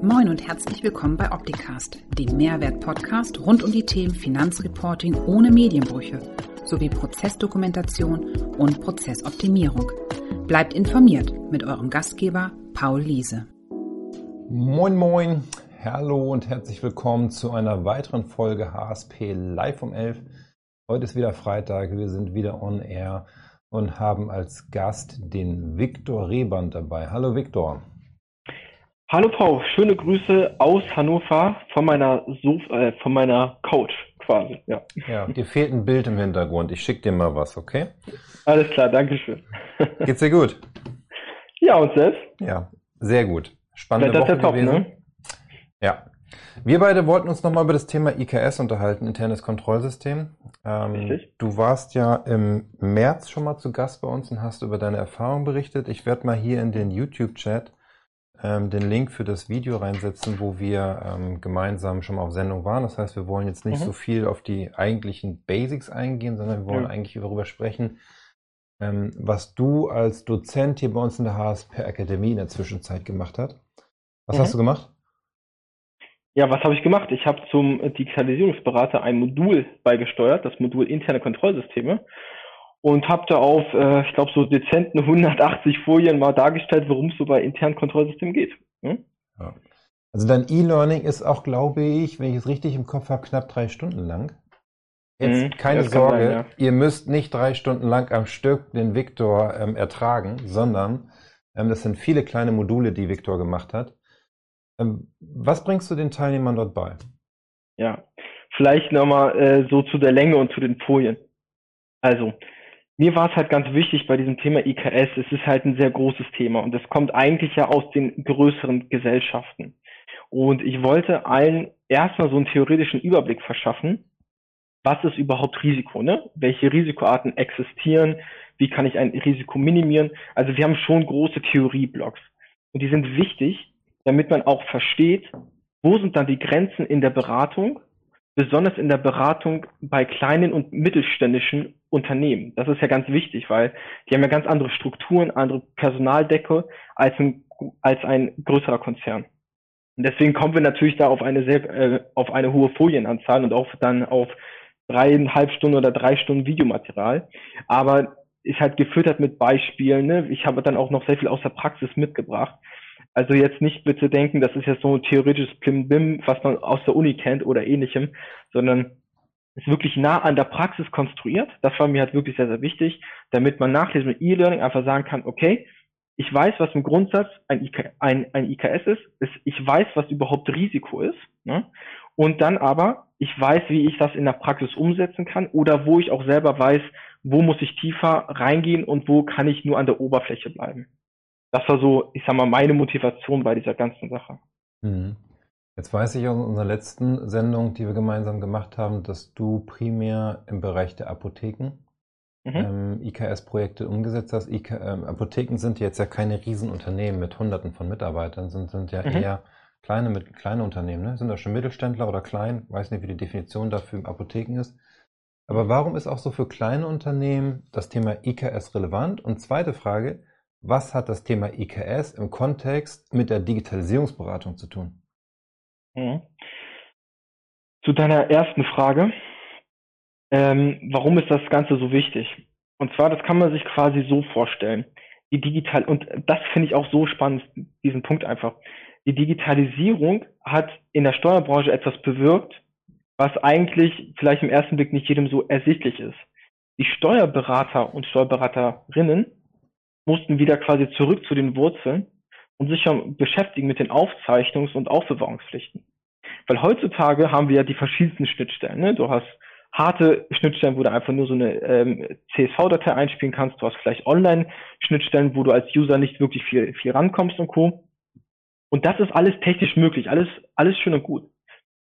Moin und herzlich willkommen bei Opticast, dem Mehrwert-Podcast rund um die Themen Finanzreporting ohne Medienbrüche sowie Prozessdokumentation und Prozessoptimierung. Bleibt informiert mit eurem Gastgeber Paul Liese. Moin, moin, hallo und herzlich willkommen zu einer weiteren Folge HSP Live um 11. Heute ist wieder Freitag, wir sind wieder on air und haben als Gast den Viktor Reband dabei. Hallo Viktor. Hallo Paul, schöne Grüße aus Hannover von meiner Sof äh, von meiner Couch quasi. Ja. ja, dir fehlt ein Bild im Hintergrund. Ich schicke dir mal was, okay? Alles klar, danke schön. Geht's dir gut? Ja, und selbst? Ja, sehr gut. Spannende Woche top, gewesen. ne? Ja. Wir beide wollten uns nochmal über das Thema IKS unterhalten, internes Kontrollsystem. Ähm, Richtig. du warst ja im März schon mal zu Gast bei uns und hast über deine Erfahrung berichtet. Ich werde mal hier in den YouTube-Chat ähm, den Link für das Video reinsetzen, wo wir ähm, gemeinsam schon mal auf Sendung waren. Das heißt, wir wollen jetzt nicht Mhm. so viel auf die eigentlichen Basics eingehen, sondern wir wollen Ja. eigentlich darüber sprechen, ähm, was du als Dozent hier bei uns in der HSP Akademie in der Zwischenzeit gemacht hast. Was Mhm. hast du gemacht? Ja, was habe ich gemacht? Ich habe zum Digitalisierungsberater ein Modul beigesteuert, das Modul interne Kontrollsysteme, und habe da auf, äh, ich glaube, so dezenten 180 Folien mal dargestellt, worum es so bei internen Kontrollsystemen geht. Hm? Also dein E-Learning ist auch, glaube ich, wenn ich es richtig im Kopf habe, knapp drei Stunden lang. Jetzt Mhm, keine Sorge, sein, ja. ihr müsst nicht drei Stunden lang am Stück den Viktor ähm, ertragen, sondern ähm, das sind viele kleine Module, die Viktor gemacht hat. Ähm, was bringst du den Teilnehmern dort bei? Ja, vielleicht nochmal äh, so zu der Länge und zu den Folien. Also, mir war es halt ganz wichtig bei diesem Thema IKS, es ist halt ein sehr großes Thema und es kommt eigentlich ja aus den größeren Gesellschaften. Und ich wollte allen erstmal so einen theoretischen Überblick verschaffen, was ist überhaupt Risiko, ne? Welche Risikoarten existieren? Wie kann ich ein Risiko minimieren? Also wir haben schon große Theorieblocks. Und die sind wichtig, damit man auch versteht, wo sind dann die Grenzen in der Beratung, besonders in der Beratung bei kleinen und mittelständischen Unternehmen. Das ist ja ganz wichtig, weil die haben ja ganz andere Strukturen, andere Personaldecke als ein, als ein größerer Konzern. Und deswegen kommen wir natürlich da auf eine sehr, äh, auf eine hohe Folienanzahl und auch dann auf dreieinhalb Stunden oder drei Stunden Videomaterial. Aber ist halt gefüttert mit Beispielen. Ne? Ich habe dann auch noch sehr viel aus der Praxis mitgebracht. Also jetzt nicht bitte denken, das ist jetzt so ein theoretisches Klimbim, was man aus der Uni kennt oder ähnlichem, sondern ist wirklich nah an der Praxis konstruiert. Das war mir halt wirklich sehr, sehr wichtig, damit man nach diesem E-Learning einfach sagen kann, okay, ich weiß, was im Grundsatz ein, IK, ein, ein IKS ist, ist, ich weiß, was überhaupt Risiko ist, ne? und dann aber, ich weiß, wie ich das in der Praxis umsetzen kann oder wo ich auch selber weiß, wo muss ich tiefer reingehen und wo kann ich nur an der Oberfläche bleiben. Das war so, ich sag mal, meine Motivation bei dieser ganzen Sache. Mhm. Jetzt weiß ich aus unserer letzten Sendung, die wir gemeinsam gemacht haben, dass du primär im Bereich der Apotheken Mhm. ähm, IKS-Projekte umgesetzt hast. IK, ähm, Apotheken sind jetzt ja keine Riesenunternehmen mit Hunderten von Mitarbeitern, sind, sind ja Mhm. eher kleine, mit, kleine Unternehmen. Ne? Sind das schon Mittelständler oder klein? Weiß nicht, wie die Definition dafür im Apotheken ist. Aber warum ist auch so für kleine Unternehmen das Thema IKS relevant? Und zweite Frage, was hat das Thema IKS im Kontext mit der Digitalisierungsberatung zu tun? Mhm. Zu deiner ersten Frage, ähm, warum ist das Ganze so wichtig? Und zwar, das kann man sich quasi so vorstellen. Die digital und das finde ich auch so spannend, diesen Punkt einfach. Die Digitalisierung hat in der Steuerbranche etwas bewirkt, was eigentlich vielleicht im ersten Blick nicht jedem so ersichtlich ist. Die Steuerberater und Steuerberaterinnen mussten wieder quasi zurück zu den Wurzeln und sich beschäftigen mit den Aufzeichnungs- und Aufbewahrungspflichten. Weil heutzutage haben wir ja die verschiedensten Schnittstellen. Ne? Du hast harte Schnittstellen, wo du einfach nur so eine ähm, CSV-Datei einspielen kannst. Du hast vielleicht Online-Schnittstellen, wo du als User nicht wirklich viel, viel rankommst und Co. Und das ist alles technisch möglich, alles, alles schön und gut.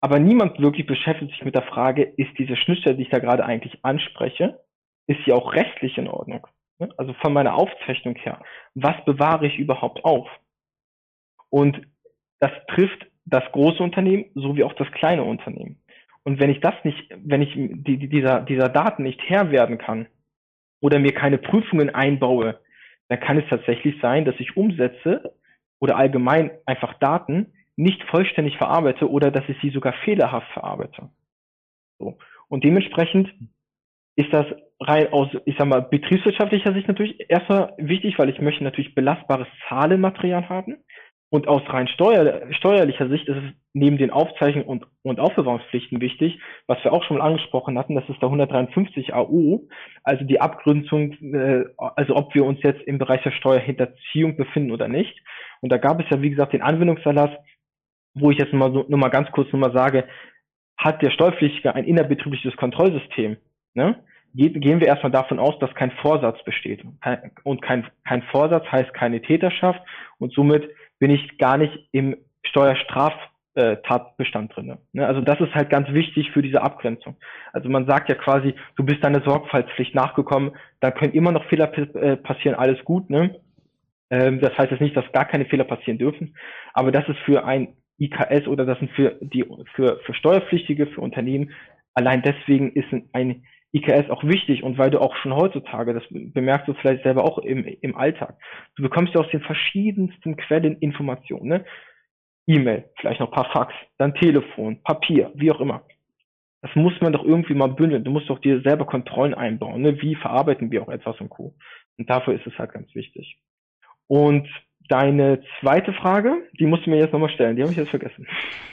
Aber niemand wirklich beschäftigt sich mit der Frage, ist diese Schnittstelle, die ich da gerade eigentlich anspreche, ist sie auch rechtlich in Ordnung? Ne? Also von meiner Aufzeichnung her, was bewahre ich überhaupt auf? Und das trifft das große Unternehmen sowie auch das kleine Unternehmen. Und wenn ich das nicht, wenn ich die, die, dieser, dieser Daten nicht Herr werden kann oder mir keine Prüfungen einbaue, dann kann es tatsächlich sein, dass ich Umsätze oder allgemein einfach Daten nicht vollständig verarbeite oder dass ich sie sogar fehlerhaft verarbeite. So. Und dementsprechend ist das rein aus, ich sag mal, betriebswirtschaftlicher Sicht natürlich erstmal wichtig, weil ich möchte natürlich belastbares Zahlenmaterial haben. Und aus rein steuer, steuerlicher Sicht ist es neben den Aufzeichnungen und, und Aufbewahrungspflichten wichtig, was wir auch schon mal angesprochen hatten, das ist der 153 AU, also die Abgrenzung, äh, also ob wir uns jetzt im Bereich der Steuerhinterziehung befinden oder nicht. Und da gab es ja, wie gesagt, den Anwendungserlass, wo ich jetzt mal, so, nur mal ganz kurz nur mal sage, hat der Steuerpflichtige ein innerbetriebliches Kontrollsystem, ne? Gehen wir erstmal davon aus, dass kein Vorsatz besteht. Und kein, kein Vorsatz heißt keine Täterschaft und somit bin ich gar nicht im Steuerstraftatbestand drin. Ne? Also das ist halt ganz wichtig für diese Abgrenzung. Also man sagt ja quasi, du bist deiner Sorgfaltspflicht nachgekommen, da können immer noch Fehler äh, passieren, alles gut. Ne? Ähm, das heißt jetzt nicht, dass gar keine Fehler passieren dürfen, aber das ist für ein IKS oder das sind für die für, für Steuerpflichtige, für Unternehmen, allein deswegen ist ein IKS auch wichtig und weil du auch schon heutzutage, das bemerkst du vielleicht selber auch im, im Alltag, du bekommst ja aus den verschiedensten Quellen Informationen, ne? E-Mail, vielleicht noch ein paar Fax, dann Telefon, Papier, wie auch immer. Das muss man doch irgendwie mal bündeln. Du musst doch dir selber Kontrollen einbauen. Ne? Wie verarbeiten wir auch etwas und Co. Und dafür ist es halt ganz wichtig. Und deine zweite Frage, die musst du mir jetzt nochmal stellen. Die habe ich jetzt vergessen.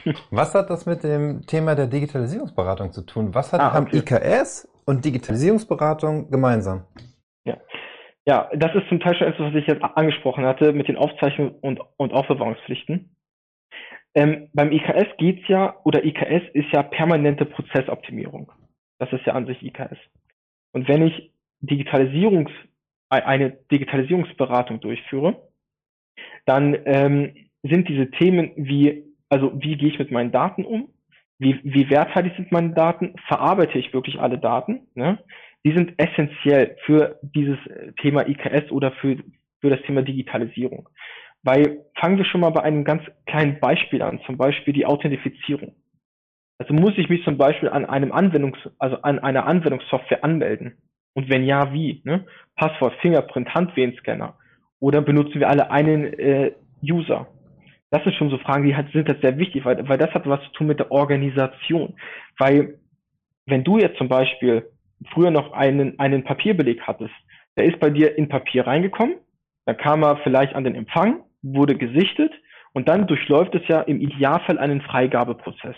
Was hat das mit dem Thema der Digitalisierungsberatung zu tun? Was hat ah, okay. IKS und Digitalisierungsberatung gemeinsam? Ja. Ja, das ist zum Teil schon etwas, was ich jetzt angesprochen hatte mit den Aufzeichnungen und, und Aufbewahrungspflichten. Ähm, beim IKS geht's ja, oder IKS ist ja permanente Prozessoptimierung. Das ist ja an sich IKS. Und wenn ich Digitalisierungs, eine Digitalisierungsberatung durchführe, dann ähm, sind diese Themen wie, also wie gehe ich mit meinen Daten um? wie, wie werthaltig sind meine Daten, verarbeite ich wirklich alle Daten, ne? die sind essentiell für dieses Thema IKS oder für, für das Thema Digitalisierung. Weil fangen wir schon mal bei einem ganz kleinen Beispiel an, zum Beispiel die Authentifizierung. Also muss ich mich zum Beispiel an einem Anwendungs, also an einer Anwendungssoftware anmelden? Und wenn ja, wie? Ne? Passwort, Fingerprint, Handwehenscanner. Oder benutzen wir alle einen äh, User? das sind schon so Fragen, die halt, sind das sehr wichtig, weil, weil das hat was zu tun mit der Organisation. Weil wenn du jetzt zum Beispiel früher noch einen, einen Papierbeleg hattest, der ist bei dir in Papier reingekommen, dann kam er vielleicht an den Empfang, wurde gesichtet und dann durchläuft es ja im Idealfall einen Freigabeprozess.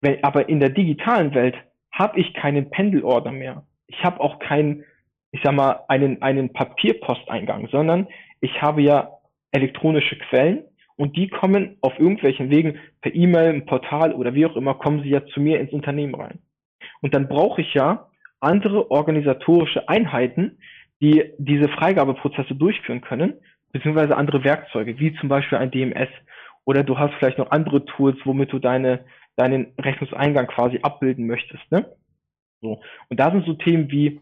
Wenn, aber in der digitalen Welt habe ich keinen Pendelorder mehr. Ich habe auch keinen, ich sag mal, einen, einen Papierposteingang, sondern ich habe ja elektronische Quellen und die kommen auf irgendwelchen Wegen per E-Mail, ein Portal oder wie auch immer, kommen sie ja zu mir ins Unternehmen rein. Und dann brauche ich ja andere organisatorische Einheiten, die diese Freigabeprozesse durchführen können, beziehungsweise andere Werkzeuge, wie zum Beispiel ein DMS. Oder du hast vielleicht noch andere Tools, womit du deine, deinen Rechnungseingang quasi abbilden möchtest. Ne? So. Und da sind so Themen wie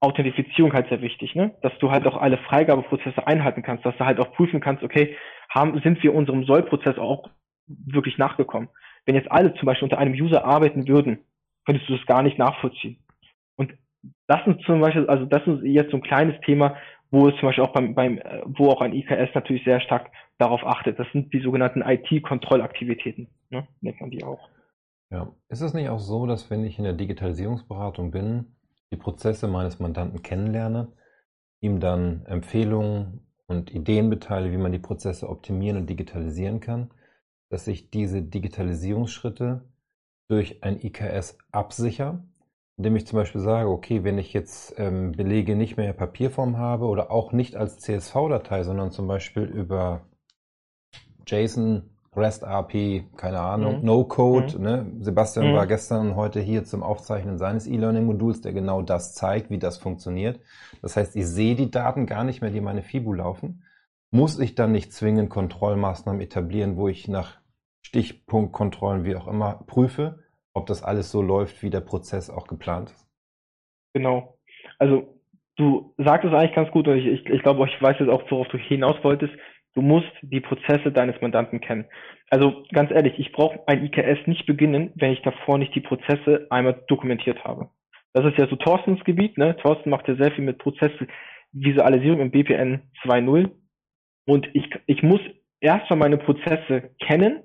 Authentifizierung halt sehr wichtig, ne? Dass du halt auch alle Freigabeprozesse einhalten kannst, dass du halt auch prüfen kannst, okay, haben, sind wir unserem Sollprozess auch wirklich nachgekommen? Wenn jetzt alle zum Beispiel unter einem User arbeiten würden, könntest du das gar nicht nachvollziehen. Und das ist zum Beispiel, also das ist jetzt so ein kleines Thema, wo es zum Beispiel auch beim, beim wo auch ein IKS natürlich sehr stark darauf achtet. Das sind die sogenannten IT-Kontrollaktivitäten, ne? nennt man die auch. Ja, ist es nicht auch so, dass wenn ich in der Digitalisierungsberatung bin, die Prozesse meines Mandanten kennenlerne, ihm dann Empfehlungen und Ideen mitteile, wie man die Prozesse optimieren und digitalisieren kann, dass ich diese Digitalisierungsschritte durch ein IKS absichere, indem ich zum Beispiel sage, okay, wenn ich jetzt ähm, Belege nicht mehr in Papierform habe oder auch nicht als CSV-Datei, sondern zum Beispiel über JSON REST API, keine Ahnung, mhm. No-Code. Mhm. Ne? Sebastian mhm. war gestern und heute hier zum Aufzeichnen seines E-Learning-Moduls, der genau das zeigt, wie das funktioniert. Das heißt, ich sehe die Daten gar nicht mehr, die meine FIBU laufen. Muss ich dann nicht zwingend Kontrollmaßnahmen etablieren, wo ich nach Stichpunktkontrollen, wie auch immer, prüfe, ob das alles so läuft, wie der Prozess auch geplant ist? Genau. Also du sagst es eigentlich ganz gut und ich, ich, ich glaube, ich weiß jetzt auch, worauf du hinaus wolltest Du musst die Prozesse deines Mandanten kennen. Also ganz ehrlich, ich brauche ein IKS nicht beginnen, wenn ich davor nicht die Prozesse einmal dokumentiert habe. Das ist ja so Thorstens Gebiet. Ne? Thorsten macht ja sehr viel mit Prozessvisualisierung im BPN 2.0. Und ich, ich muss erstmal meine Prozesse kennen,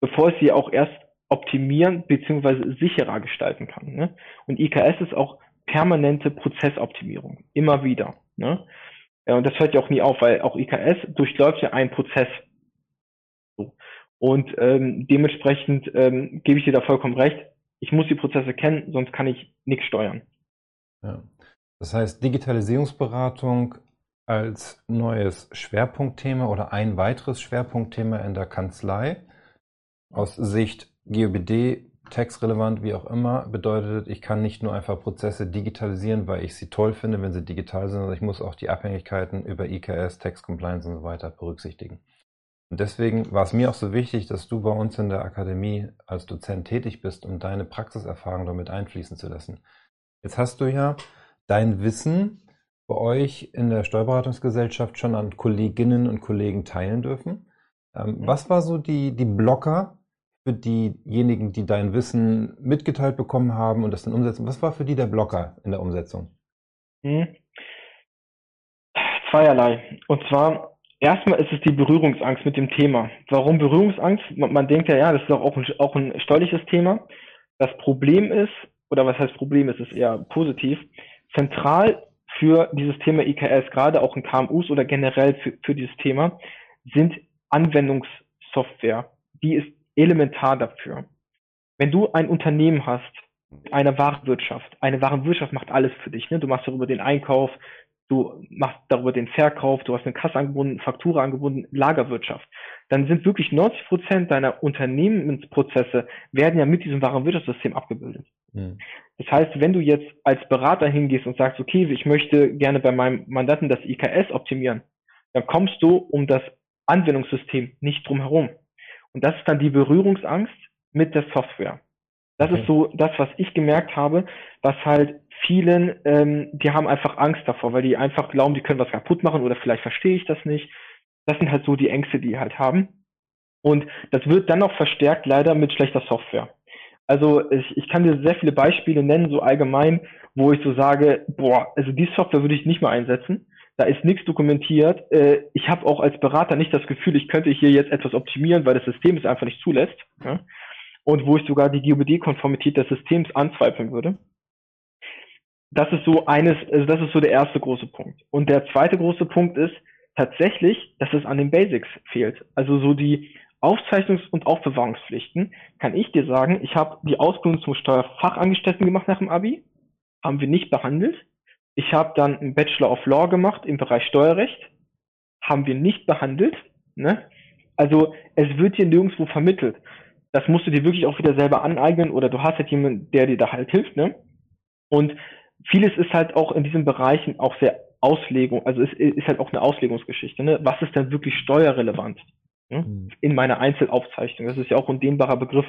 bevor ich sie auch erst optimieren bzw. sicherer gestalten kann. Ne? Und IKS ist auch permanente Prozessoptimierung, immer wieder. Ne? Und das hört ja auch nie auf, weil auch IKS durchläuft ja einen Prozess. Und ähm, dementsprechend ähm, gebe ich dir da vollkommen recht. Ich muss die Prozesse kennen, sonst kann ich nichts steuern. Ja. Das heißt, Digitalisierungsberatung als neues Schwerpunktthema oder ein weiteres Schwerpunktthema in der Kanzlei aus Sicht GOBD, textrelevant, wie auch immer, bedeutet, ich kann nicht nur einfach Prozesse digitalisieren, weil ich sie toll finde, wenn sie digital sind, sondern ich muss auch die Abhängigkeiten über IKS, Text Compliance und so weiter berücksichtigen. Und deswegen war es mir auch so wichtig, dass du bei uns in der Akademie als Dozent tätig bist, um deine Praxiserfahrung damit einfließen zu lassen. Jetzt hast du ja dein Wissen bei euch in der Steuerberatungsgesellschaft schon an Kolleginnen und Kollegen teilen dürfen. Ähm, mhm. was war so die, die Blocker für diejenigen, die dein Wissen mitgeteilt bekommen haben und das dann umsetzen? Was war für die der Blocker in der Umsetzung? Mhm. Zweierlei. Und zwar Erstmal ist es die Berührungsangst mit dem Thema. Warum Berührungsangst? Man, man denkt ja, ja, das ist doch auch ein, auch ein steuerliches Thema. Das Problem ist, oder was heißt Problem, es ist eher positiv, zentral für dieses Thema IKS, gerade auch in KMUs oder generell für, für dieses Thema, sind Anwendungssoftware. Die ist elementar dafür. Wenn du ein Unternehmen hast, eine Warenwirtschaft, eine Warenwirtschaft macht alles für dich. Ne? Du machst darüber den Einkauf, du machst darüber den Verkauf, du hast eine Kasse angebunden, Faktura angebunden, Lagerwirtschaft, dann sind wirklich 90 Prozent deiner Unternehmensprozesse werden ja mit diesem Warenwirtschaftssystem abgebildet. Mhm. Das heißt, wenn du jetzt als Berater hingehst und sagst, okay, ich möchte gerne bei meinem Mandanten das IKS optimieren, dann kommst du um das Anwendungssystem nicht drum herum. Und das ist dann die Berührungsangst mit der Software. Das okay. ist so das, was ich gemerkt habe, was halt vielen, ähm, die haben einfach Angst davor, weil die einfach glauben, die können was kaputt machen oder vielleicht verstehe ich das nicht. Das sind halt so die Ängste, die halt haben. Und das wird dann noch verstärkt leider mit schlechter Software. Also ich, ich kann dir sehr viele Beispiele nennen, so allgemein, wo ich so sage, boah, also die Software würde ich nicht mehr einsetzen. Da ist nichts dokumentiert. Äh, ich habe auch als Berater nicht das Gefühl, ich könnte hier jetzt etwas optimieren, weil das System es einfach nicht zulässt. Ja? Und wo ich sogar die GOBD-Konformität des Systems anzweifeln würde das ist so eines, also das ist so der erste große Punkt. Und der zweite große Punkt ist tatsächlich, dass es an den Basics fehlt. Also so die Aufzeichnungs- und Aufbewahrungspflichten, kann ich dir sagen, ich habe die Ausbildung zum Steuerfachangestellten gemacht nach dem Abi, haben wir nicht behandelt. Ich habe dann einen Bachelor of Law gemacht im Bereich Steuerrecht, haben wir nicht behandelt. Ne? Also es wird hier nirgendwo vermittelt. Das musst du dir wirklich auch wieder selber aneignen oder du hast halt jemanden, der dir da halt hilft. Ne? Und vieles ist halt auch in diesen Bereichen auch sehr Auslegung, also es ist halt auch eine Auslegungsgeschichte. Ne? Was ist denn wirklich steuerrelevant ne? mhm. in meiner Einzelaufzeichnung? Das ist ja auch ein dehnbarer Begriff.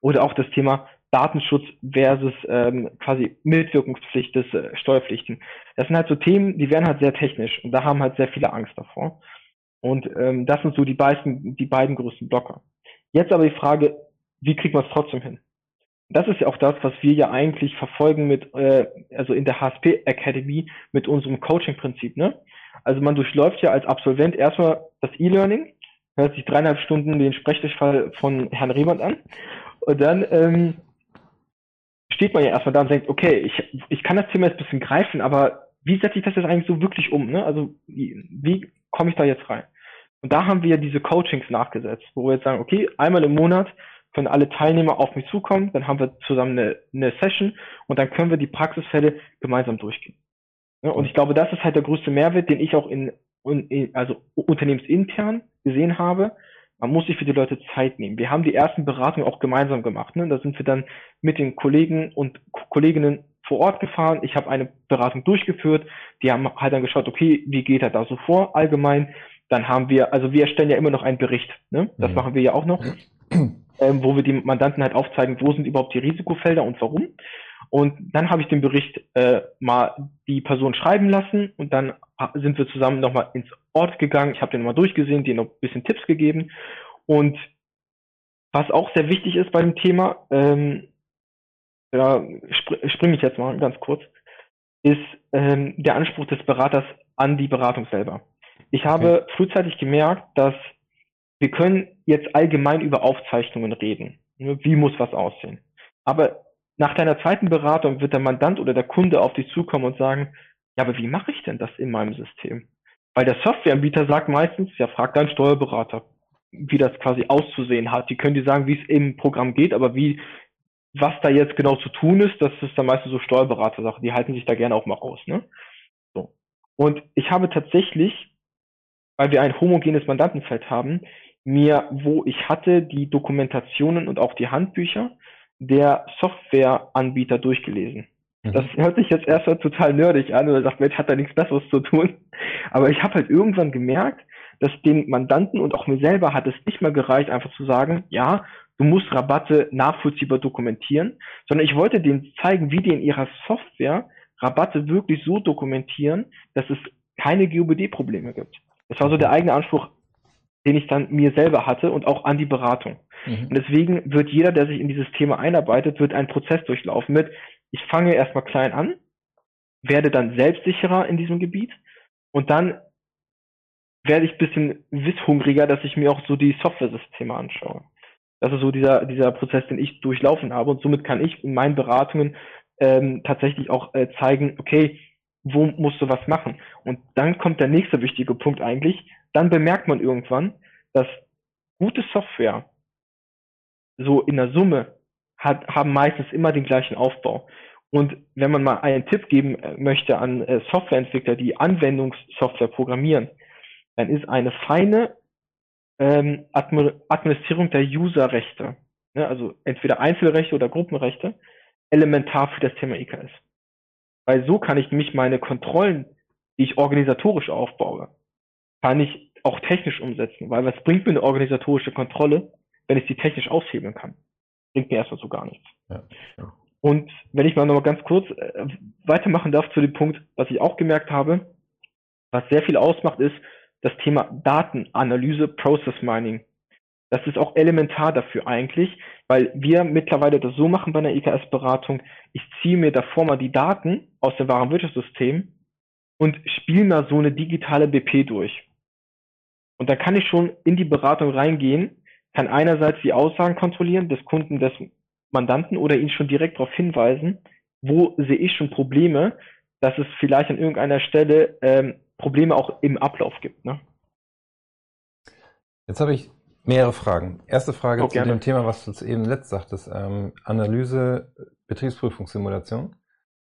Oder auch das Thema Datenschutz versus ähm, quasi Mitwirkungspflicht des äh, Steuerpflichten. Das sind halt so Themen, die werden halt sehr technisch und da haben halt sehr viele Angst davor. Und ähm, das sind so die beiden, die beiden größten Blocker. Jetzt aber die Frage, wie kriegt man es trotzdem hin? das ist ja auch das, was wir ja eigentlich verfolgen mit, äh, also in der HSP Academy mit unserem Coaching-Prinzip. Ne? Also man durchläuft ja als Absolvent erstmal das E-Learning, hört sich dreieinhalb Stunden den Sprechtischfall von Herrn Rehmann an und dann ähm, steht man ja erstmal da und denkt, okay, ich, ich kann das Thema jetzt ein bisschen greifen, aber wie setze ich das jetzt eigentlich so wirklich um? Ne? Also wie, wie komme ich da jetzt rein? Und da haben wir diese Coachings nachgesetzt, wo wir jetzt sagen, okay, einmal im Monat können alle Teilnehmer auf mich zukommen, dann haben wir zusammen eine, eine Session und dann können wir die Praxisfälle gemeinsam durchgehen. Ja, und ich glaube, das ist halt der größte Mehrwert, den ich auch in, in also unternehmensintern gesehen habe. Man muss sich für die Leute Zeit nehmen. Wir haben die ersten Beratungen auch gemeinsam gemacht. Ne? Da sind wir dann mit den Kollegen und Kolleginnen vor Ort gefahren. Ich habe eine Beratung durchgeführt. Die haben halt dann geschaut, okay, wie geht er da so vor allgemein? Dann haben wir, also wir erstellen ja immer noch einen Bericht. Ne? Das mhm. machen wir ja auch noch ähm, wo wir die Mandanten halt aufzeigen, wo sind überhaupt die Risikofelder und warum. Und dann habe ich den Bericht äh, mal die Person schreiben lassen und dann sind wir zusammen nochmal ins Ort gegangen. Ich habe den nochmal durchgesehen, denen noch ein bisschen Tipps gegeben. Und was auch sehr wichtig ist bei dem Thema, ähm, da spr springe ich jetzt mal ganz kurz, ist ähm, der Anspruch des Beraters an die Beratung selber. Ich habe okay. frühzeitig gemerkt, dass wir können jetzt allgemein über Aufzeichnungen reden. Wie muss was aussehen? Aber nach deiner zweiten Beratung wird der Mandant oder der Kunde auf dich zukommen und sagen, ja, aber wie mache ich denn das in meinem System? Weil der Softwareanbieter sagt meistens, ja, frag deinen Steuerberater, wie das quasi auszusehen hat. Die können dir sagen, wie es im Programm geht, aber wie, was da jetzt genau zu tun ist, das ist dann meistens so Steuerberater-Sache. Die halten sich da gerne auch mal raus, ne? So. Und ich habe tatsächlich, weil wir ein homogenes Mandantenfeld haben, mir, wo ich hatte, die Dokumentationen und auch die Handbücher der Softwareanbieter durchgelesen. Mhm. Das hört sich jetzt erstmal total nerdig an oder sagt, Mensch, hat da nichts Besseres zu tun. Aber ich habe halt irgendwann gemerkt, dass den Mandanten und auch mir selber hat es nicht mehr gereicht, einfach zu sagen, ja, du musst Rabatte nachvollziehbar dokumentieren, sondern ich wollte denen zeigen, wie die in ihrer Software Rabatte wirklich so dokumentieren, dass es keine GUBD-Probleme gibt. Das war so der eigene Anspruch, den ich dann mir selber hatte und auch an die Beratung. Mhm. Und deswegen wird jeder, der sich in dieses Thema einarbeitet, wird einen Prozess durchlaufen mit, ich fange erstmal klein an, werde dann selbstsicherer in diesem Gebiet und dann werde ich ein bisschen wisshungriger, dass ich mir auch so die Software-Systeme anschaue. Das ist so dieser, dieser Prozess, den ich durchlaufen habe und somit kann ich in meinen Beratungen ähm, tatsächlich auch äh, zeigen, okay, wo musst du was machen? Und dann kommt der nächste wichtige Punkt eigentlich, dann bemerkt man irgendwann, dass gute Software so in der Summe hat, haben meistens immer den gleichen Aufbau. Und wenn man mal einen Tipp geben äh, möchte an äh, Softwareentwickler, die Anwendungssoftware programmieren, dann ist eine feine ähm, Administrierung der Userrechte, ne, also entweder Einzelrechte oder Gruppenrechte, elementar für das Thema IKS. Weil so kann ich nämlich meine Kontrollen, die ich organisatorisch aufbaue, kann ich auch technisch umsetzen. Weil was bringt mir eine organisatorische Kontrolle, wenn ich sie technisch aushebeln kann? Bringt mir erstmal so gar nichts. Ja, ja. Und wenn ich mal noch mal ganz kurz äh, weitermachen darf zu dem Punkt, was ich auch gemerkt habe, was sehr viel ausmacht, ist das Thema Datenanalyse, Process Mining. Das ist auch elementar dafür eigentlich, weil wir mittlerweile das so machen bei einer EKS-Beratung. Ich ziehe mir davor mal die Daten aus dem Warenwirtschaftssystem und spiele mal so eine digitale BP durch. Und da kann ich schon in die Beratung reingehen, kann einerseits die Aussagen kontrollieren des Kunden, des Mandanten oder ihn schon direkt darauf hinweisen, wo sehe ich schon Probleme, dass es vielleicht an irgendeiner Stelle ähm, Probleme auch im Ablauf gibt. Ne? Jetzt habe ich mehrere Fragen. Erste Frage oh, zu gerne. dem Thema, was du eben letzt sagtest, ähm, Analyse, Betriebsprüfungssimulation.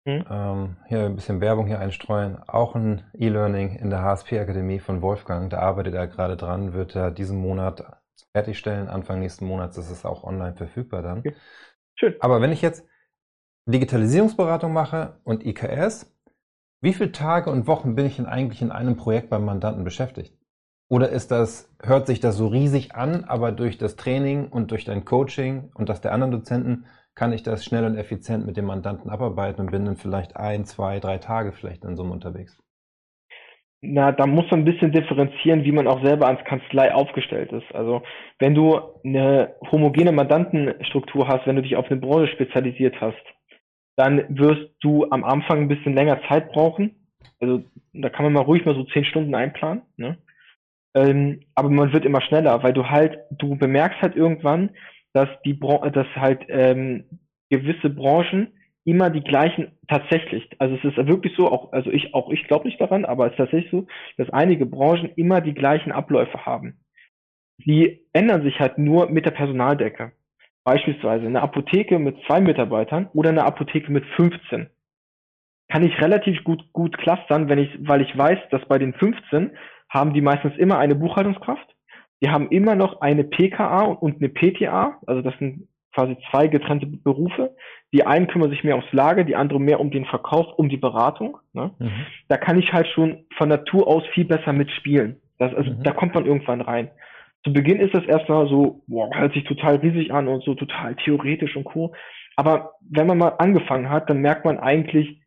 Hm. Ähm, hier ein bisschen Werbung hier einstreuen. Auch ein E-Learning in der HSP-Akademie von Wolfgang. Da arbeitet er gerade dran, wird er diesen Monat fertigstellen. Anfang nächsten Monats ist es auch online verfügbar dann. Okay. Schön. Aber wenn ich jetzt Digitalisierungsberatung mache und IKS, wie viele Tage und Wochen bin ich denn eigentlich in einem Projekt beim Mandanten beschäftigt? Oder ist das, hört sich das so riesig an, aber durch das Training und durch dein Coaching und das der anderen Dozenten kann ich das schnell und effizient mit dem Mandanten abarbeiten und bin dann vielleicht ein, zwei, drei Tage vielleicht in so einem unterwegs? Na, da muss man ein bisschen differenzieren, wie man auch selber als Kanzlei aufgestellt ist. Also wenn du eine homogene Mandantenstruktur hast, wenn du dich auf eine Branche spezialisiert hast, dann wirst du am Anfang ein bisschen länger Zeit brauchen. Also da kann man mal ruhig mal so zehn Stunden einplanen. Ne? Ähm, aber man wird immer schneller, weil du halt, du bemerkst halt irgendwann, dass die Bran dass halt ähm, gewisse Branchen immer die gleichen tatsächlich. Also es ist wirklich so, auch, also ich, auch ich glaube nicht daran, aber es ist tatsächlich so, dass einige Branchen immer die gleichen Abläufe haben. Die ändern sich halt nur mit der Personaldecke. Beispielsweise eine Apotheke mit zwei Mitarbeitern oder eine Apotheke mit 15. Kann ich relativ gut, gut clustern, wenn ich, weil ich weiß, dass bei den 15 haben die meistens immer eine Buchhaltungskraft. Die haben immer noch eine PKA und eine PTA, also das sind quasi zwei getrennte Berufe. Die einen kümmern sich mehr ums Lager, die andere mehr um den Verkauf, um die Beratung. Ne? Mhm. Da kann ich halt schon von Natur aus viel besser mitspielen. Das, also, mhm. Da kommt man irgendwann rein. Zu Beginn ist das erstmal so, boah, hört sich total riesig an und so total theoretisch und cool. Aber wenn man mal angefangen hat, dann merkt man eigentlich,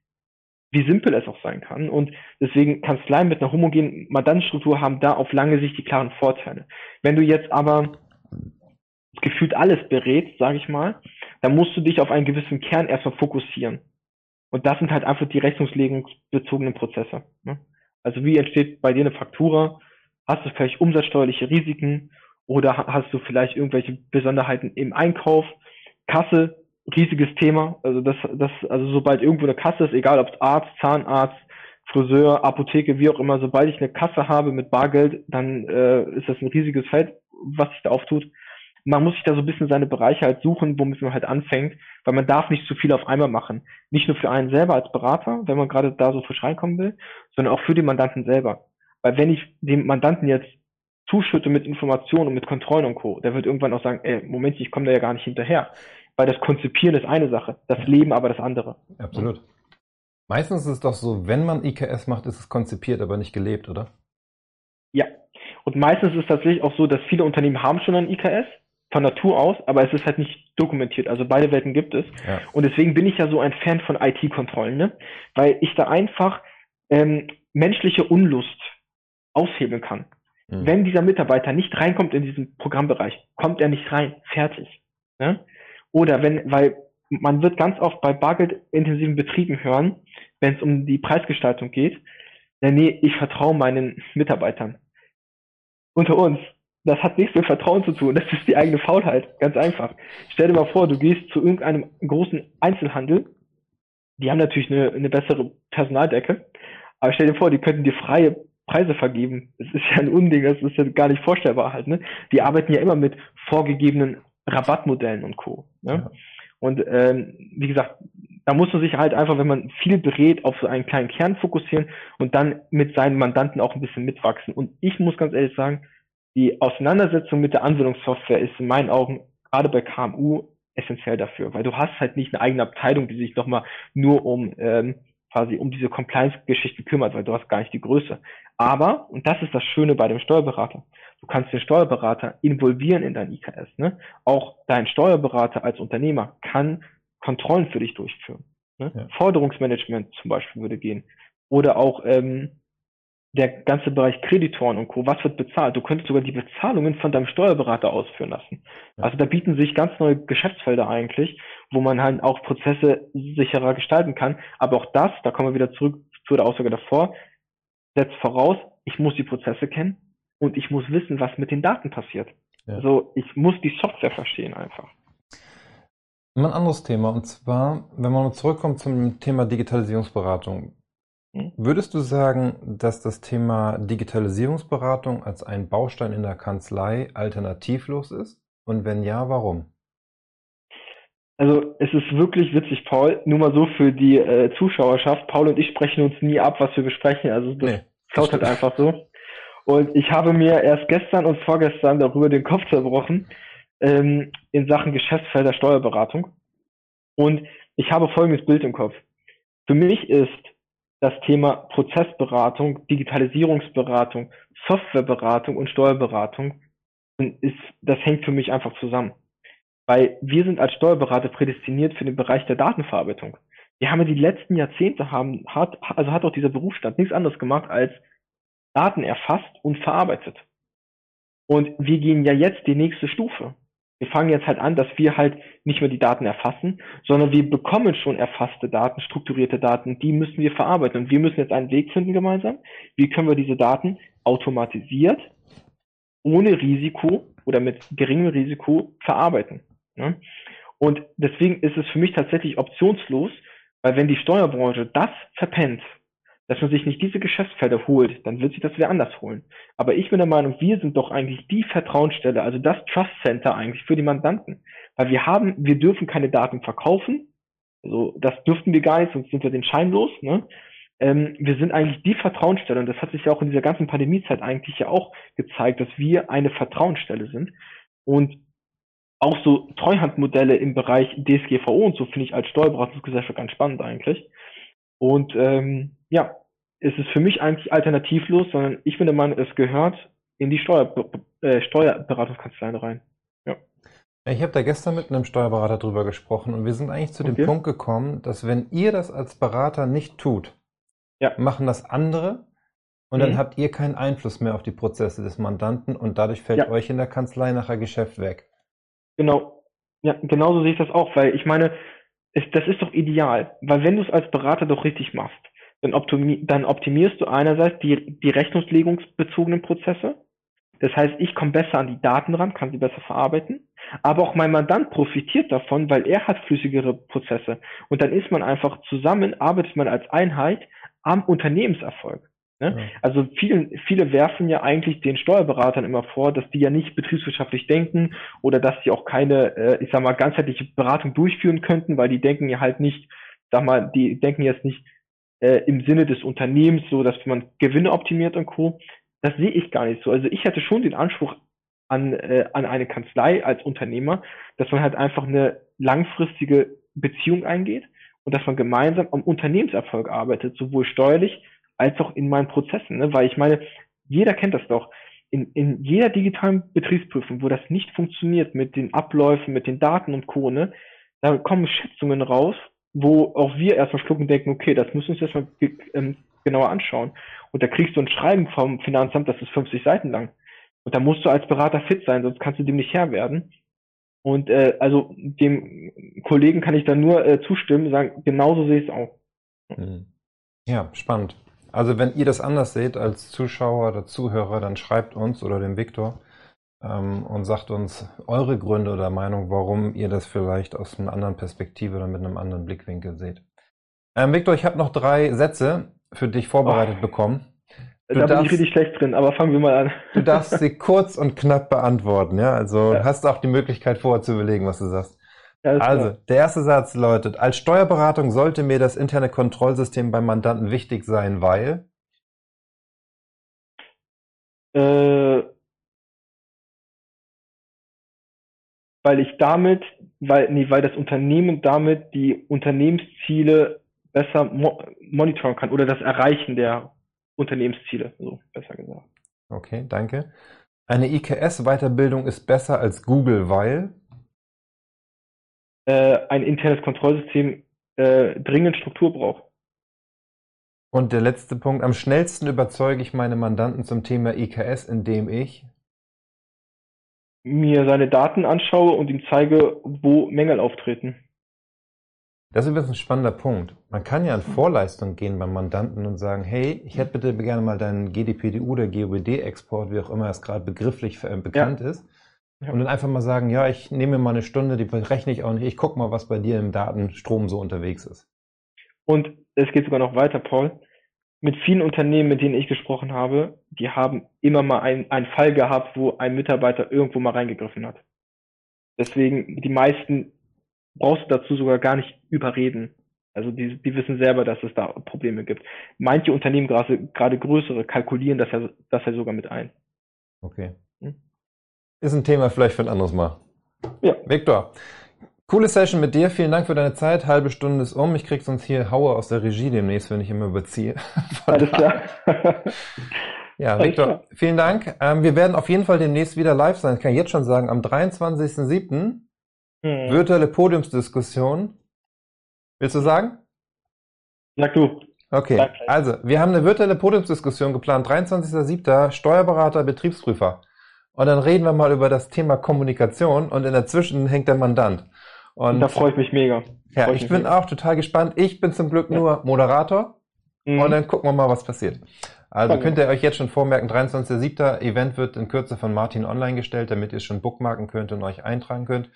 wie simpel es auch sein kann. Und deswegen Kanzleien mit einer homogenen Mandantenstruktur haben da auf lange Sicht die klaren Vorteile. Wenn du jetzt aber gefühlt alles berät, sage ich mal, dann musst du dich auf einen gewissen Kern erstmal fokussieren. Und das sind halt einfach die rechnungslegungsbezogenen Prozesse. Ne? Also wie entsteht bei dir eine Faktura? Hast du vielleicht umsatzsteuerliche Risiken Oder hast du vielleicht irgendwelche Besonderheiten im Einkauf? Kasse, riesiges Thema. Also das, das, also sobald irgendwo eine Kasse ist, egal ob Arzt, Zahnarzt, Friseur, Apotheke, wie auch immer, sobald ich eine Kasse habe mit Bargeld, dann äh, ist das ein riesiges Feld, was sich da auftut. Man muss sich da so ein bisschen seine Bereiche halt suchen, womit man halt anfängt, weil man darf nicht zu viel auf einmal machen. Nicht nur für einen selber als Berater, wenn man gerade da so frisch reinkommen will, sondern auch für den Mandanten selber. Weil wenn ich dem Mandanten jetzt zuschütte mit Informationen und mit Kontrollen und Co., der wird irgendwann auch sagen, ey, Moment, ich komme da ja gar nicht hinterher. Weil das Konzipieren ist eine Sache, das Leben aber das andere. Absolut. Meistens ist es doch so, wenn man IKS macht, ist es konzipiert, aber nicht gelebt, oder? Ja. Und meistens ist es tatsächlich auch so, dass viele Unternehmen haben schon ein IKS von Natur aus, aber es ist halt nicht dokumentiert. Also beide Welten gibt es. Ja. Und deswegen bin ich ja so ein Fan von IT-Kontrollen, ne? weil ich da einfach ähm, menschliche Unlust aushebeln kann. Mhm. Wenn dieser Mitarbeiter nicht reinkommt in diesen Programmbereich, kommt er nicht rein. Fertig. Ne? Oder wenn, weil man wird ganz oft bei bargeldintensiven Betrieben hören, wenn es um die Preisgestaltung geht, ja, nee, ich vertraue meinen Mitarbeitern. Unter uns, das hat nichts mit Vertrauen zu tun, das ist die eigene Faulheit, ganz einfach. Stell dir mal vor, du gehst zu irgendeinem großen Einzelhandel, die haben natürlich eine, eine bessere Personaldecke, aber stell dir vor, die könnten dir freie Preise vergeben. Das ist ja ein Unding, das ist ja gar nicht vorstellbar halt. Ne? Die arbeiten ja immer mit vorgegebenen Rabattmodellen und Co. Ne? Ja. Und ähm, wie gesagt, da muss man sich halt einfach, wenn man viel berät, auf so einen kleinen Kern fokussieren und dann mit seinen Mandanten auch ein bisschen mitwachsen. Und ich muss ganz ehrlich sagen, die Auseinandersetzung mit der Anwendungssoftware ist in meinen Augen gerade bei KMU essentiell dafür, weil du hast halt nicht eine eigene Abteilung, die sich nochmal nur um ähm, quasi um diese Compliance-Geschichte kümmert, weil du hast gar nicht die Größe. Aber, und das ist das Schöne bei dem Steuerberater, du kannst den Steuerberater involvieren in dein IKS. Ne? Auch dein Steuerberater als Unternehmer kann Kontrollen für dich durchführen. Ne? Ja. Forderungsmanagement zum Beispiel würde gehen. Oder auch ähm, der ganze Bereich Kreditoren und Co. Was wird bezahlt? Du könntest sogar die Bezahlungen von deinem Steuerberater ausführen lassen. Also da bieten sich ganz neue Geschäftsfelder eigentlich, wo man halt auch Prozesse sicherer gestalten kann. Aber auch das, da kommen wir wieder zurück zu der Aussage davor, setzt voraus, ich muss die Prozesse kennen und ich muss wissen, was mit den Daten passiert. Ja. Also ich muss die Software verstehen einfach. Ein anderes Thema, und zwar, wenn man zurückkommt zum Thema Digitalisierungsberatung. Hm? Würdest du sagen, dass das Thema Digitalisierungsberatung als ein Baustein in der Kanzlei alternativlos ist? Und wenn ja, warum? Also es ist wirklich witzig, Paul. Nur mal so für die äh, Zuschauerschaft. Paul und ich sprechen uns nie ab, was wir besprechen. Also das nee, klaut halt einfach so. Und ich habe mir erst gestern und vorgestern darüber den Kopf zerbrochen ähm, in Sachen Geschäftsfelder Steuerberatung. Und ich habe folgendes Bild im Kopf. Für mich ist das Thema Prozessberatung, Digitalisierungsberatung, Softwareberatung und Steuerberatung ist, das hängt für mich einfach zusammen. Weil wir sind als Steuerberater prädestiniert für den Bereich der Datenverarbeitung. Wir haben ja die letzten Jahrzehnte haben, hat, also hat auch dieser Berufsstand nichts anderes gemacht als Daten erfasst und verarbeitet. Und wir gehen ja jetzt die nächste Stufe. Wir fangen jetzt halt an, dass wir halt nicht mehr die Daten erfassen, sondern wir bekommen schon erfasste Daten, strukturierte Daten, die müssen wir verarbeiten. Und wir müssen jetzt einen Weg finden gemeinsam. Wie können wir diese Daten automatisiert, ohne Risiko oder mit geringem Risiko verarbeiten? Ne? Und deswegen ist es für mich tatsächlich optionslos, weil wenn die Steuerbranche das verpennt, dass man sich nicht diese Geschäftsfelder holt, dann wird sich das wer anders holen. Aber ich bin der Meinung, wir sind doch eigentlich die Vertrauensstelle, also das Trust Center eigentlich für die Mandanten. Weil wir haben, wir dürfen keine Daten verkaufen. Also das dürften wir gar nicht, sonst sind wir den Schein los. Ne? Ähm, wir sind eigentlich die Vertrauensstelle und das hat sich ja auch in dieser ganzen Pandemiezeit eigentlich ja auch gezeigt, dass wir eine Vertrauensstelle sind. Und auch so Treuhandmodelle im Bereich DSGVO und so finde ich als Steuerberatungsgesellschaft ganz spannend eigentlich. Und ähm, ja, es ist für mich eigentlich alternativlos, sondern ich bin der Meinung, es gehört in die Steuer, äh, Steuerberatungskanzleien rein. Ja. Ich habe da gestern mit einem Steuerberater drüber gesprochen und wir sind eigentlich zu okay. dem Punkt gekommen, dass wenn ihr das als Berater nicht tut, ja. machen das andere und mhm. dann habt ihr keinen Einfluss mehr auf die Prozesse des Mandanten und dadurch fällt ja. euch in der Kanzlei nachher Geschäft weg. Genau. Ja, genauso sehe ich das auch, weil ich meine, es, das ist doch ideal, weil wenn du es als Berater doch richtig machst, dann, optimi dann optimierst du einerseits die, die rechnungslegungsbezogenen Prozesse, Das heißt, ich komme besser an die Daten ran, kann sie besser verarbeiten, aber auch mein Mandant profitiert davon, weil er hat flüssigere Prozesse. Und dann ist man einfach zusammen, arbeitet man als Einheit am Unternehmenserfolg. Ne? Ja. Also viele, viele werfen ja eigentlich den Steuerberatern immer vor, dass die ja nicht betriebswirtschaftlich denken oder dass sie auch keine, äh, ich sag mal, ganzheitliche Beratung durchführen könnten, weil die denken ja halt nicht, sag mal, die denken jetzt nicht äh, im Sinne des Unternehmens so, dass man Gewinne optimiert und Co. Das sehe ich gar nicht so. Also ich hatte schon den Anspruch an, äh, an eine Kanzlei als Unternehmer, dass man halt einfach eine langfristige Beziehung eingeht und dass man gemeinsam am Unternehmenserfolg arbeitet, sowohl steuerlich als auch in meinen Prozessen. Ne? Weil ich meine, jeder kennt das doch. In, in jeder digitalen Betriebsprüfung, wo das nicht funktioniert mit den Abläufen, mit den Daten und Co., ne, da kommen Schätzungen raus, wo auch wir erstmal schlucken und denken, okay, das müssen wir uns erstmal ähm, genauer anschauen. Und da kriegst du ein Schreiben vom Finanzamt, das ist 50 Seiten lang. Und da musst du als Berater fit sein, sonst kannst du dem nicht Herr werden. Und äh, also dem Kollegen kann ich da nur äh, zustimmen, sagen, genauso sehe ich es auch. Mhm. Ja, spannend. Also wenn ihr das anders seht als Zuschauer oder Zuhörer, dann schreibt uns oder dem Viktor ähm, und sagt uns eure Gründe oder Meinung, warum ihr das vielleicht aus einer anderen Perspektive oder mit einem anderen Blickwinkel seht. Ähm, Viktor, ich habe noch drei Sätze für dich vorbereitet oh. bekommen. Du da darfst, bin ich richtig schlecht drin, aber fangen wir mal an. Du darfst sie kurz und knapp beantworten, ja? Also ja. hast auch die Möglichkeit vorher zu überlegen, was du sagst. Ja, also, klar. der erste Satz lautet, als Steuerberatung sollte mir das interne Kontrollsystem beim Mandanten wichtig sein, weil? Äh, weil ich damit, weil, nee, weil das Unternehmen damit die Unternehmensziele besser mo monitoren kann oder das Erreichen der Unternehmensziele, so besser gesagt. Okay, danke. Eine IKS-Weiterbildung ist besser als Google, weil? Äh, ein internes Kontrollsystem äh, dringend Struktur braucht. Und der letzte Punkt. Am schnellsten überzeuge ich meine Mandanten zum Thema IKS, indem ich mir seine Daten anschaue und ihm zeige, wo Mängel auftreten. Das ist übrigens ein spannender Punkt. Man kann ja in Vorleistung gehen beim Mandanten und sagen, hey, ich hätte bitte gerne mal deinen GDPDU oder GOBD-Export, wie auch immer es gerade begrifflich äh, bekannt ja. ist. Ja. Und dann einfach mal sagen, ja, ich nehme mal eine Stunde, die rechne ich auch nicht, ich gucke mal, was bei dir im Datenstrom so unterwegs ist. Und es geht sogar noch weiter, Paul. Mit vielen Unternehmen, mit denen ich gesprochen habe, die haben immer mal einen, einen Fall gehabt, wo ein Mitarbeiter irgendwo mal reingegriffen hat. Deswegen, die meisten brauchst du dazu sogar gar nicht überreden. Also die, die wissen selber, dass es da Probleme gibt. Manche Unternehmen, gerade, gerade größere, kalkulieren das ja, das ja sogar mit ein. Okay. Hm? Ist ein Thema vielleicht für ein anderes Mal. Ja. Viktor, coole Session mit dir. Vielen Dank für deine Zeit. Halbe Stunde ist um. Ich krieg sonst hier Haue aus der Regie demnächst, wenn ich immer überziehe. Alles klar. ja, Viktor, vielen Dank. Ähm, wir werden auf jeden Fall demnächst wieder live sein. Ich kann jetzt schon sagen, am 23.07. Hm. Virtuelle Podiumsdiskussion. Willst du sagen? Sag du. Okay, also wir haben eine virtuelle Podiumsdiskussion geplant, 23.07. Steuerberater, Betriebsprüfer. Und dann reden wir mal über das Thema Kommunikation und in der Zwischen hängt der Mandant. Und, da freue ich mich mega. Ja, ich, ich bin mega. auch total gespannt. Ich bin zum Glück ja. nur Moderator mhm. und dann gucken wir mal, was passiert. Also könnt ihr euch jetzt schon vormerken, 23.07. Event wird in Kürze von Martin online gestellt, damit ihr es schon bookmarken könnt und euch eintragen könnt.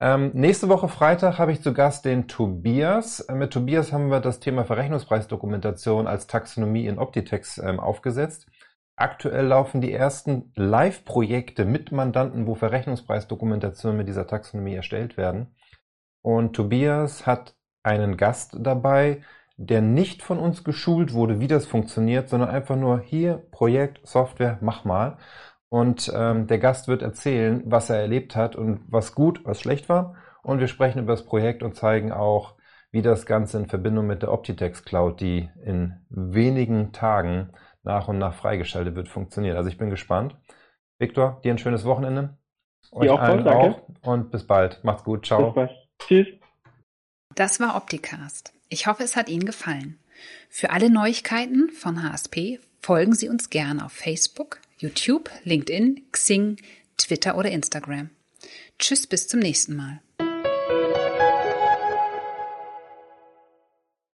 Ähm, nächste Woche Freitag habe ich zu Gast den Tobias. Äh, mit Tobias haben wir das Thema Verrechnungspreisdokumentation als Taxonomie in Optitex ähm, aufgesetzt. Aktuell laufen die ersten Live-Projekte mit Mandanten, wo Verrechnungspreisdokumentationen mit dieser Taxonomie erstellt werden. Und Tobias hat einen Gast dabei, der nicht von uns geschult wurde, wie das funktioniert, sondern einfach nur hier Projekt, Software, mach mal. Und ähm, der Gast wird erzählen, was er erlebt hat und was gut, was schlecht war. Und wir sprechen über das Projekt und zeigen auch, wie das Ganze in Verbindung mit der Optitex Cloud, die in wenigen Tagen nach und nach freigeschaltet wird, funktioniert. Also ich bin gespannt. Viktor, dir ein schönes Wochenende. Euch auch, allen danke. auch. Und bis bald. Macht's gut. Ciao. Bis bald. Tschüss. Das war Opticast. Ich hoffe, es hat Ihnen gefallen. Für alle Neuigkeiten von HSP folgen Sie uns gerne auf Facebook, YouTube, LinkedIn, Xing, Twitter oder Instagram. Tschüss, bis zum nächsten Mal.